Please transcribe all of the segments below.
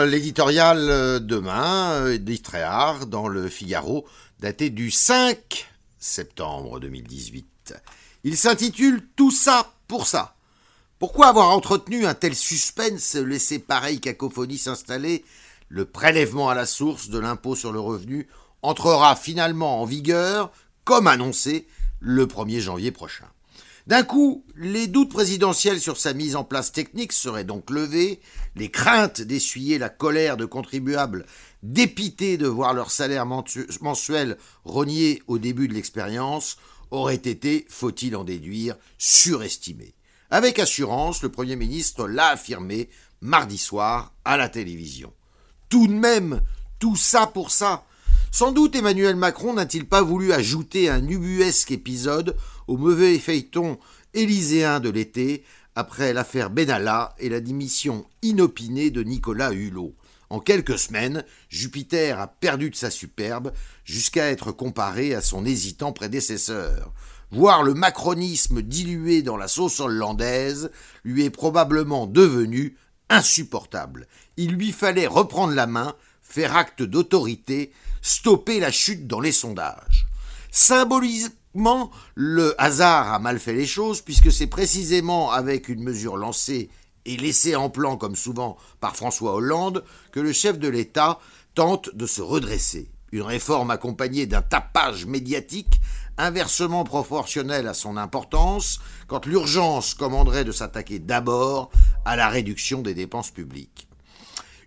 ouvre l'éditorial demain d'Istréard dans le Figaro, daté du 5 septembre 2018. Il s'intitule Tout ça pour ça. Pourquoi avoir entretenu un tel suspense, laisser pareille cacophonie s'installer? Le prélèvement à la source de l'impôt sur le revenu entrera finalement en vigueur, comme annoncé, le 1er janvier prochain. D'un coup, les doutes présidentiels sur sa mise en place technique seraient donc levés, les craintes d'essuyer la colère de contribuables dépités de voir leur salaire mensuel rogné au début de l'expérience auraient été, faut-il en déduire, surestimés. Avec assurance, le Premier ministre l'a affirmé mardi soir à la télévision. Tout de même, tout ça pour ça. Sans doute Emmanuel Macron n'a-t-il pas voulu ajouter un ubuesque épisode au mauvais feuilleton élyséen de l'été après l'affaire Benalla et la démission inopinée de Nicolas Hulot. En quelques semaines, Jupiter a perdu de sa superbe jusqu'à être comparé à son hésitant prédécesseur. Voir le macronisme dilué dans la sauce hollandaise lui est probablement devenu insupportable. Il lui fallait reprendre la main, faire acte d'autorité, stopper la chute dans les sondages. Symboliquement, le hasard a mal fait les choses, puisque c'est précisément avec une mesure lancée et laissée en plan comme souvent par François Hollande que le chef de l'État tente de se redresser. Une réforme accompagnée d'un tapage médiatique inversement proportionnel à son importance, quand l'urgence commanderait de s'attaquer d'abord à la réduction des dépenses publiques.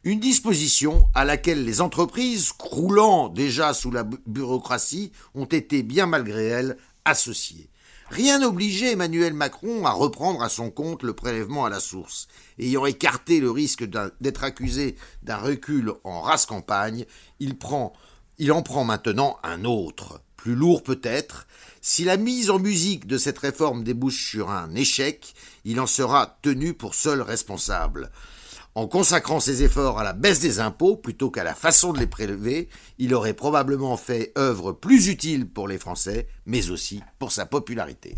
Une disposition à laquelle les entreprises, croulant déjà sous la bureaucratie, ont été bien malgré elles associées. Rien n'obligeait Emmanuel Macron à reprendre à son compte le prélèvement à la source. Ayant écarté le risque d'être accusé d'un recul en race campagne, il, il en prend maintenant un autre, plus lourd peut-être. Si la mise en musique de cette réforme débouche sur un échec, il en sera tenu pour seul responsable. En consacrant ses efforts à la baisse des impôts plutôt qu'à la façon de les prélever, il aurait probablement fait œuvre plus utile pour les Français, mais aussi pour sa popularité.